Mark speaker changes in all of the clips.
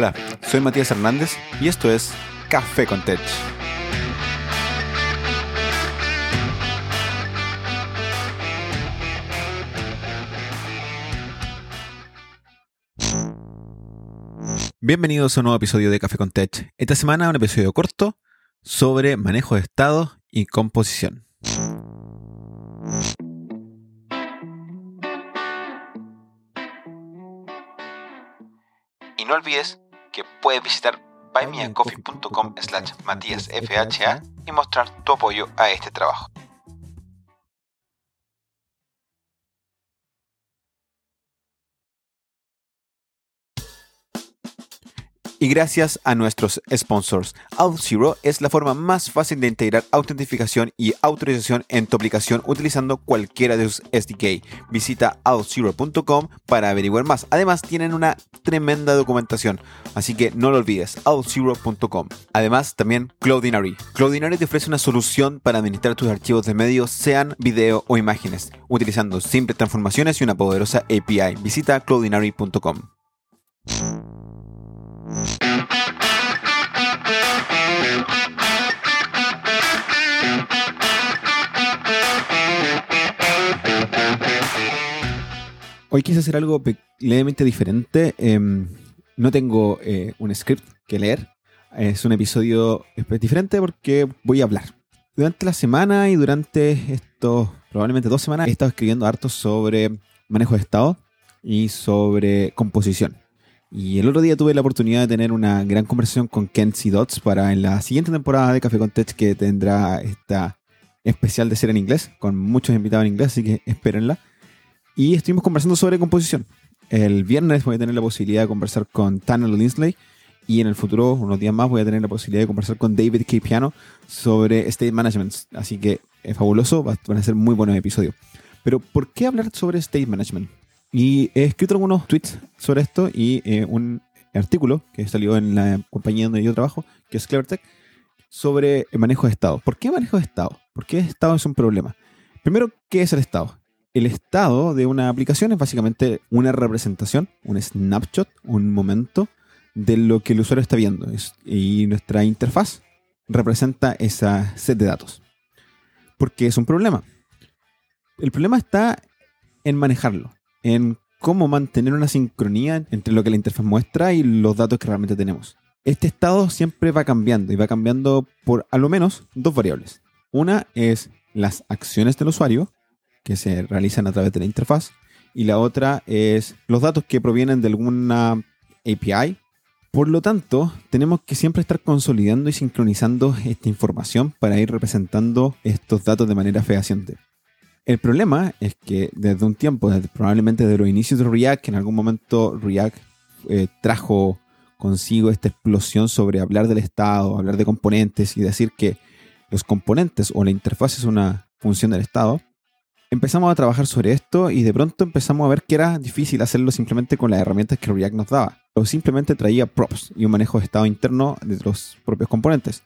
Speaker 1: Hola, soy Matías Hernández y esto es Café con Tech. Bienvenidos a un nuevo episodio de Café con Tech. Esta semana un episodio corto sobre manejo de estado y composición. Y no olvides que puedes visitar buymeacoffee.com slash matíasfha y mostrar tu apoyo a este trabajo. Y gracias a nuestros sponsors, Auth0 es la forma más fácil de integrar autentificación y autorización en tu aplicación utilizando cualquiera de sus SDK. Visita auth0.com para averiguar más. Además, tienen una tremenda documentación, así que no lo olvides, auth0.com. Además, también Cloudinary. Cloudinary te ofrece una solución para administrar tus archivos de medios, sean video o imágenes, utilizando simples transformaciones y una poderosa API. Visita cloudinary.com. Hoy quise hacer algo levemente diferente. Em, no tengo eh, un script que leer. Es un episodio diferente porque voy a hablar. Durante la semana y durante estos probablemente dos semanas he estado escribiendo harto sobre manejo de estado y sobre composición. Y el otro día tuve la oportunidad de tener una gran conversación con Kenzie Dots para en la siguiente temporada de Café con que tendrá esta especial de ser en inglés, con muchos invitados en inglés, así que espérenla. Y estuvimos conversando sobre composición. El viernes voy a tener la posibilidad de conversar con Tanner Linsley y en el futuro, unos días más, voy a tener la posibilidad de conversar con David K. Piano sobre State Management. Así que es fabuloso, van a ser muy buenos episodios. Pero, ¿por qué hablar sobre State Management? Y he escrito algunos tweets sobre esto y eh, un artículo que salió en la compañía donde yo trabajo, que es CleverTech, sobre el manejo de estado. ¿Por qué manejo de estado? ¿Por qué estado es un problema? Primero, ¿qué es el estado? el estado de una aplicación es básicamente una representación, un snapshot, un momento de lo que el usuario está viendo. y nuestra interfaz representa esa set de datos. Porque es un problema. El problema está en manejarlo, en cómo mantener una sincronía entre lo que la interfaz muestra y los datos que realmente tenemos. Este estado siempre va cambiando y va cambiando por a lo menos dos variables. Una es las acciones del usuario que se realizan a través de la interfaz. Y la otra es los datos que provienen de alguna API. Por lo tanto, tenemos que siempre estar consolidando y sincronizando esta información para ir representando estos datos de manera fehaciente. El problema es que desde un tiempo, probablemente desde los inicios de React, en algún momento React eh, trajo consigo esta explosión sobre hablar del estado, hablar de componentes y decir que los componentes o la interfaz es una función del estado, empezamos a trabajar sobre esto y de pronto empezamos a ver que era difícil hacerlo simplemente con las herramientas que React nos daba. O simplemente traía props y un manejo de estado interno de los propios componentes.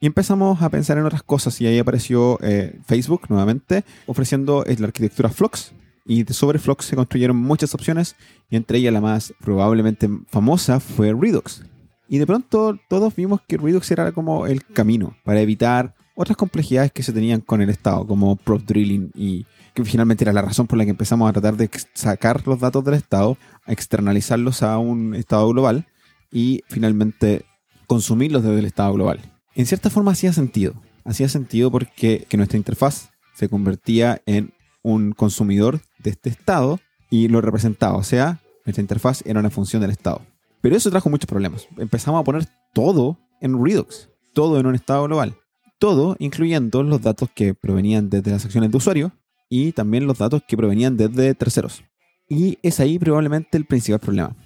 Speaker 1: Y empezamos a pensar en otras cosas y ahí apareció eh, Facebook nuevamente ofreciendo la arquitectura Flux. Y sobre Flux se construyeron muchas opciones y entre ellas la más probablemente famosa fue Redux. Y de pronto todos vimos que Redux era como el camino para evitar otras complejidades que se tenían con el estado, como prop drilling y que finalmente era la razón por la que empezamos a tratar de sacar los datos del estado, externalizarlos a un estado global y finalmente consumirlos desde el estado global. En cierta forma hacía sentido. Hacía sentido porque que nuestra interfaz se convertía en un consumidor de este estado y lo representaba. O sea, nuestra interfaz era una función del estado. Pero eso trajo muchos problemas. Empezamos a poner todo en Redux, todo en un estado global. Todo incluyendo los datos que provenían desde las acciones de usuario y también los datos que provenían desde terceros. Y es ahí probablemente el principal problema.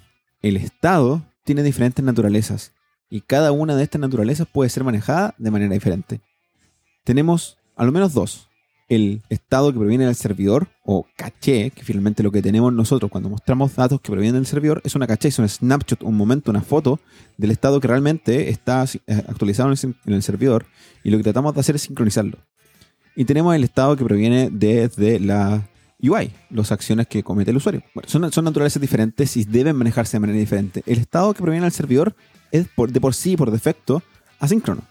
Speaker 1: El Estado tiene diferentes naturalezas y cada una de estas naturalezas puede ser manejada de manera diferente. Tenemos al lo menos dos. El estado que proviene del servidor o caché, que finalmente lo que tenemos nosotros cuando mostramos datos que provienen del servidor es una caché, es un snapshot, un momento, una foto del estado que realmente está eh, actualizado en el servidor y lo que tratamos de hacer es sincronizarlo. Y tenemos el estado que proviene desde la UI, las acciones que comete el usuario. Bueno, son, son naturalezas diferentes y deben manejarse de manera diferente. El estado que proviene del servidor es por, de por sí, por defecto, asíncrono.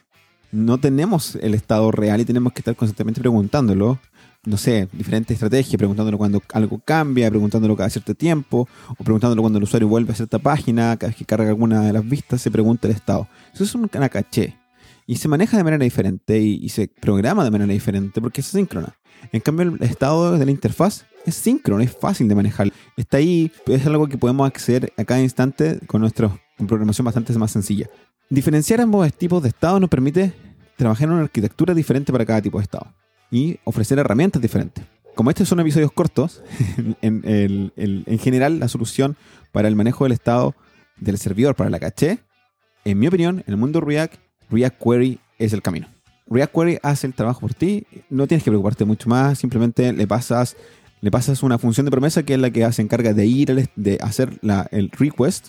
Speaker 1: No tenemos el estado real y tenemos que estar constantemente preguntándolo. No sé, diferentes estrategias, preguntándolo cuando algo cambia, preguntándolo cada cierto tiempo, o preguntándolo cuando el usuario vuelve a cierta página, cada vez que carga alguna de las vistas, se pregunta el estado. Eso es una caché. Y se maneja de manera diferente y, se programa de manera diferente porque es asíncrona. En cambio, el estado de la interfaz es síncrono, es fácil de manejar. Está ahí, es algo que podemos acceder a cada instante con nuestra programación bastante más sencilla. Diferenciar ambos tipos de estado nos permite trabajar en una arquitectura diferente para cada tipo de estado y ofrecer herramientas diferentes. Como estos son episodios cortos, en, en general la solución para el manejo del estado del servidor para la caché, en mi opinión, en el mundo React, React Query es el camino. React Query hace el trabajo por ti, no tienes que preocuparte mucho más, simplemente le pasas, le pasas una función de promesa que es la que se encarga de ir, de hacer el request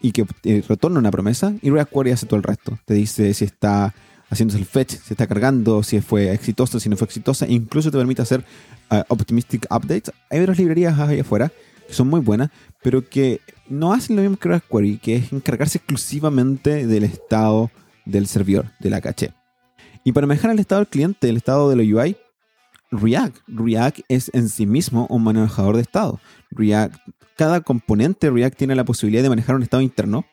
Speaker 1: y que eh, retorna una promesa y React Query hace todo el resto. Te dice si está haciéndose el fetch, si está cargando, si fue exitoso, si no fue exitosa, incluso te permite hacer uh, optimistic updates. Hay otras librerías ahí afuera que son muy buenas, pero que no hacen lo mismo que React Query, que es encargarse exclusivamente del estado del servidor, de la caché. Y para manejar el estado del cliente, el estado de la UI, React. React es en sí mismo un manejador de estado. React, cada componente de React tiene la posibilidad de manejar un estado interno,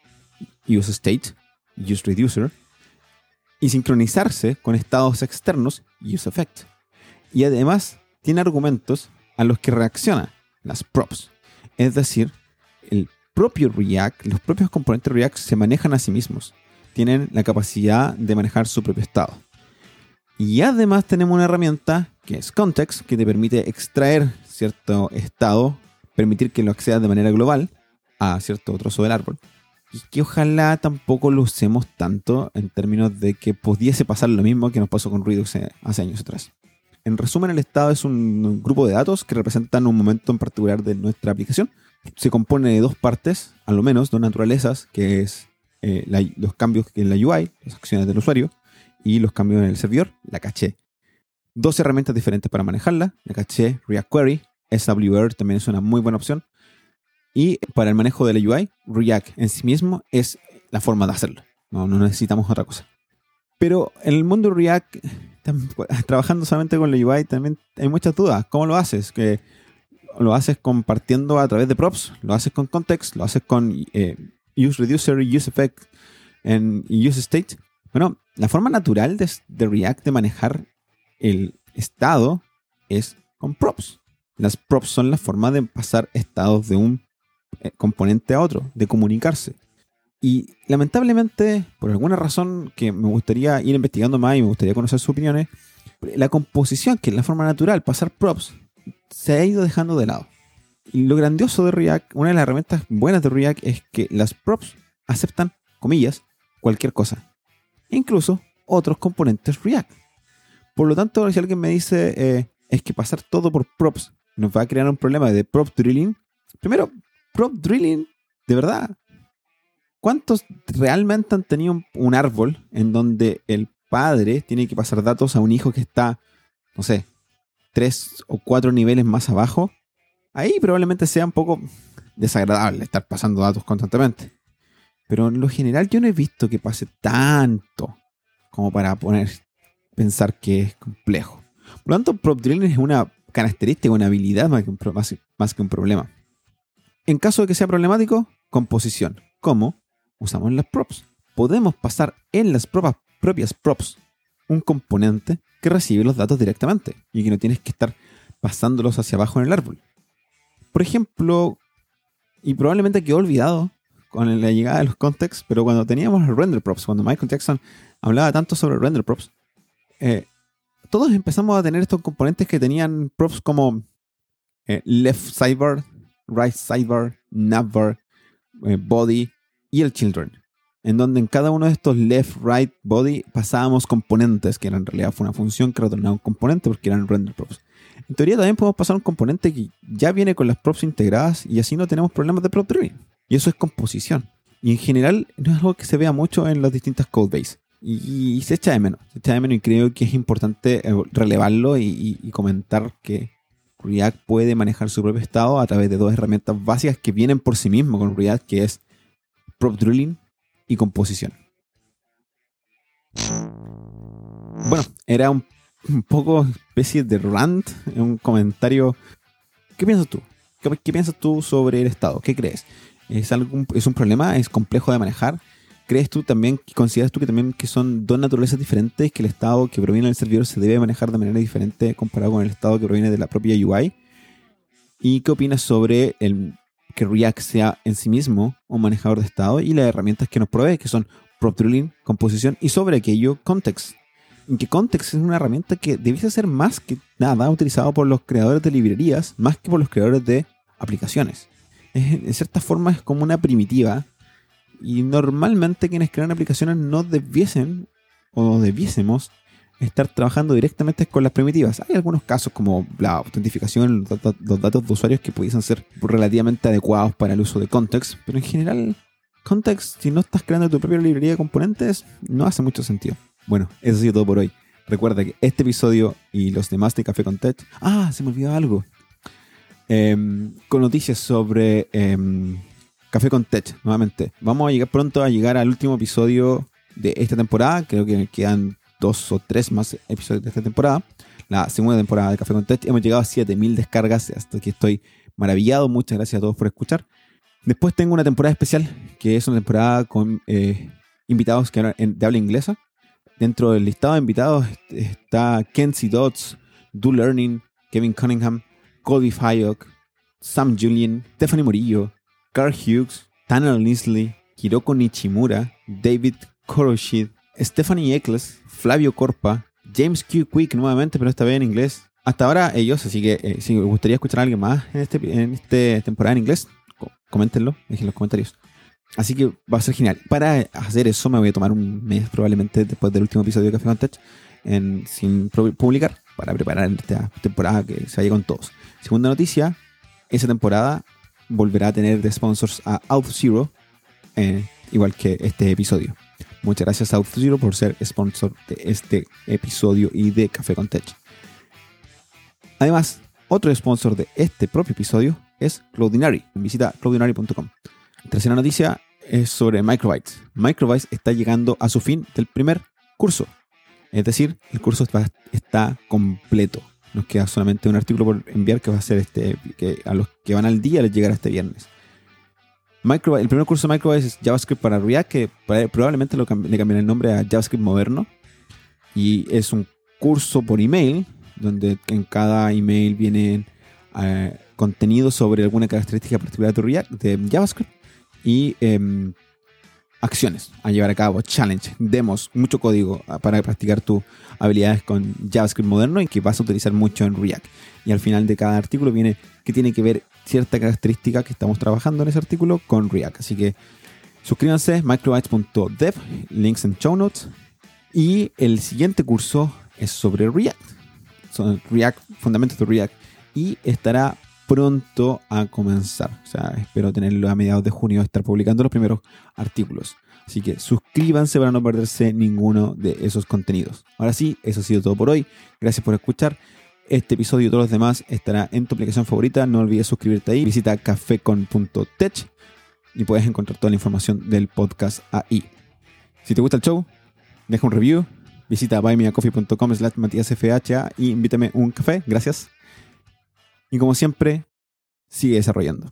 Speaker 1: use state, use reducer, y sincronizarse con estados externos, use effect. Y además tiene argumentos a los que reacciona, las props. Es decir, el propio React, los propios componentes de React se manejan a sí mismos. Tienen la capacidad de manejar su propio estado. Y además tenemos una herramienta que es Context, que te permite extraer cierto estado, permitir que lo accedas de manera global a cierto trozo del árbol. Y que ojalá tampoco lo usemos tanto en términos de que pudiese pasar lo mismo que nos pasó con Redux hace años atrás. En resumen, el estado es un grupo de datos que representan un momento en particular de nuestra aplicación. Se compone de dos partes, a lo menos, dos naturalezas, que es eh, los cambios en la UI, las acciones del usuario, y los cambios en el servidor, la caché. Dos herramientas diferentes para manejarla, la caché React Query, SWR también es una muy buena opción. Y para el manejo de la UI, React en sí mismo es la forma de hacerlo. No, no necesitamos otra cosa. Pero en el mundo React, trabajando solamente con la UI, también hay muchas dudas. ¿Cómo lo haces? Que lo haces compartiendo a través de props, lo haces con context, lo haces con eh, use reducer, use effect y use state. Bueno, la forma natural de, React de manejar el estado es con props. Las props son la forma de pasar estados de un eh, componente a otro, de comunicarse. Y lamentablemente, por alguna razón que me gustaría ir investigando más y me gustaría conocer sus opiniones, la composición, que es la forma natural, pasar props, se ha ido dejando de lado. Lo grandioso de React, una de las herramientas buenas de React es que las props aceptan, comillas, cualquier cosa incluso otros componentes React. Por lo tanto, si alguien me dice eh, es que pasar todo por props nos va a crear un problema de prop drilling, primero, prop drilling, de verdad, ¿cuántos realmente han tenido un, árbol en donde el padre tiene que pasar datos a un hijo que está, no sé, tres o cuatro niveles más abajo? Ahí probablemente sea un poco desagradable estar pasando datos constantemente. Pero en lo general yo no he visto que pase tanto como para poner pensar que es complejo. Por lo tanto, prop drilling es una característica, una habilidad más que, un, más que un problema. En caso de que sea problemático, composición. ¿Cómo? Usamos las props. Podemos pasar en las propias props un componente que recibe los datos directamente y que no tienes que estar pasándolos hacia abajo en el árbol. Por ejemplo, y probablemente quedó olvidado, con la llegada de los contexts, pero cuando teníamos el render props, cuando Michael Jackson hablaba tanto sobre render props, eh, todos empezamos a tener estos componentes que tenían props como eh, left sidebar, right sidebar, navbar, eh, body y el children. En donde en cada uno de estos left, right, body pasábamos componentes, que en realidad fue una función que retornaba un componente porque eran render props. En teoría también podemos pasar un componente que ya viene con las props integradas y así no tenemos problemas de prop driven. Y eso es composición. Y en general no es algo que se vea mucho en las distintas codebase. Y, y se echa de menos. Se echa de menos y creo que es importante eh, relevarlo y, comentar que React puede manejar su propio estado a través de dos herramientas básicas que vienen por sí mismo con React, que es Prop Drilling y Composición. Bueno, era un, poco especie de rant, un comentario. ¿Qué piensas tú? ¿Qué, piensas tú sobre el estado? ¿Qué crees? ¿Es, algún, ¿Es un problema? ¿Es complejo de manejar? ¿Crees tú también, consideras tú que también que son dos naturalezas diferentes, que el estado que proviene del servidor se debe manejar de manera diferente comparado con el estado que proviene de la propia UI? ¿Y qué opinas sobre el que React sea en sí mismo un manejador de estado y las herramientas que nos provee, que son prop drilling, composición y sobre aquello context? En que context es una herramienta que debiese ser más que nada utilizado por los creadores de librerías, más que por los creadores de aplicaciones. en cierta forma es como una primitiva y normalmente quienes crean aplicaciones no debiesen o debiésemos estar trabajando directamente con las primitivas. Hay algunos casos como la autentificación, los datos de usuarios que pudiesen ser relativamente adecuados para el uso de context, pero en general, context, si no estás creando tu propia librería de componentes, no hace mucho sentido. Bueno, eso ha sido todo por hoy. Recuerda que este episodio y los demás de Café con Ah, se me olvidó algo. Em, con noticias sobre em, Café con Tech, nuevamente. Vamos a llegar pronto a llegar al último episodio de esta temporada. Creo que quedan dos o tres más episodios de esta temporada. La segunda temporada de Café con Tech. Hemos llegado a 7000 descargas, hasta que estoy maravillado. Muchas gracias a todos por escuchar. Después tengo una temporada especial, que es una temporada con eh, invitados que de habla inglesa. Dentro del listado de invitados está Kenzie Dodds, Do Learning, Kevin Cunningham, Colby Fayok, Sam Julian, Stephanie Murillo, Carl Hughes, Tanner Linsley, Hiroko Nichimura, David Koroshid, Stephanie Eccles, Flavio Corpa, James Q. Quick nuevamente, pero esta vez en inglés. Hasta ahora ellos, así que eh, si les gustaría escuchar a alguien más en este en esta temporada en inglés, coméntenlo, dejen los comentarios. Así que va a ser genial. Para hacer eso me voy a tomar un mes probablemente después del último episodio de Café con en, sin publicar para preparar esta temporada que se vaya con todos. Segunda noticia, esa temporada volverá a tener de sponsors a OutZero, eh, igual que este episodio. Muchas gracias a OutZero por ser sponsor de este episodio y de Café con Tech. Además, otro sponsor de este propio episodio es Cloudinary. Visita cloudinary.com. Tercera noticia es sobre Microbytes. Microbytes está llegando a su fin del primer curso. Es decir, el curso está, completo. Nos queda solamente un artículo por enviar que va a ser este, que a los que van al día les llegará este viernes. Micro, el primer curso de Microbytes es JavaScript para React, que probablemente le cambiaré el nombre a JavaScript moderno. Y es un curso por email, donde en cada email viene eh, contenido sobre alguna característica particular de, React, de JavaScript. Y em, acciones a llevar a cabo, challenge, demos, mucho código ah, para practicar tus habilidades con JavaScript moderno y que vas a utilizar mucho en React. Y al final de cada artículo viene que tiene que ver cierta característica que estamos trabajando en ese artículo con React. Así que suscríbanse, microbytes.dev, links en show notes. Y el siguiente curso es sobre React. Son React, fundamentos de React. Y estará pronto a comenzar. O sea, espero tenerlo a mediados de junio, estar publicando los primeros artículos. Así que suscríbanse para no perderse ninguno de esos contenidos. Ahora sí, eso ha sido todo por hoy. Gracias por escuchar. Este episodio y todos los demás estará en tu aplicación favorita. No olvides suscribirte ahí. Visita cafecon.tech y puedes encontrar toda la información del podcast ahí. Si te gusta el show, deja un review. Visita buymeacoffee.com slash matíasfha y invítame un café. Gracias. Y como siempre, sigue desarrollando.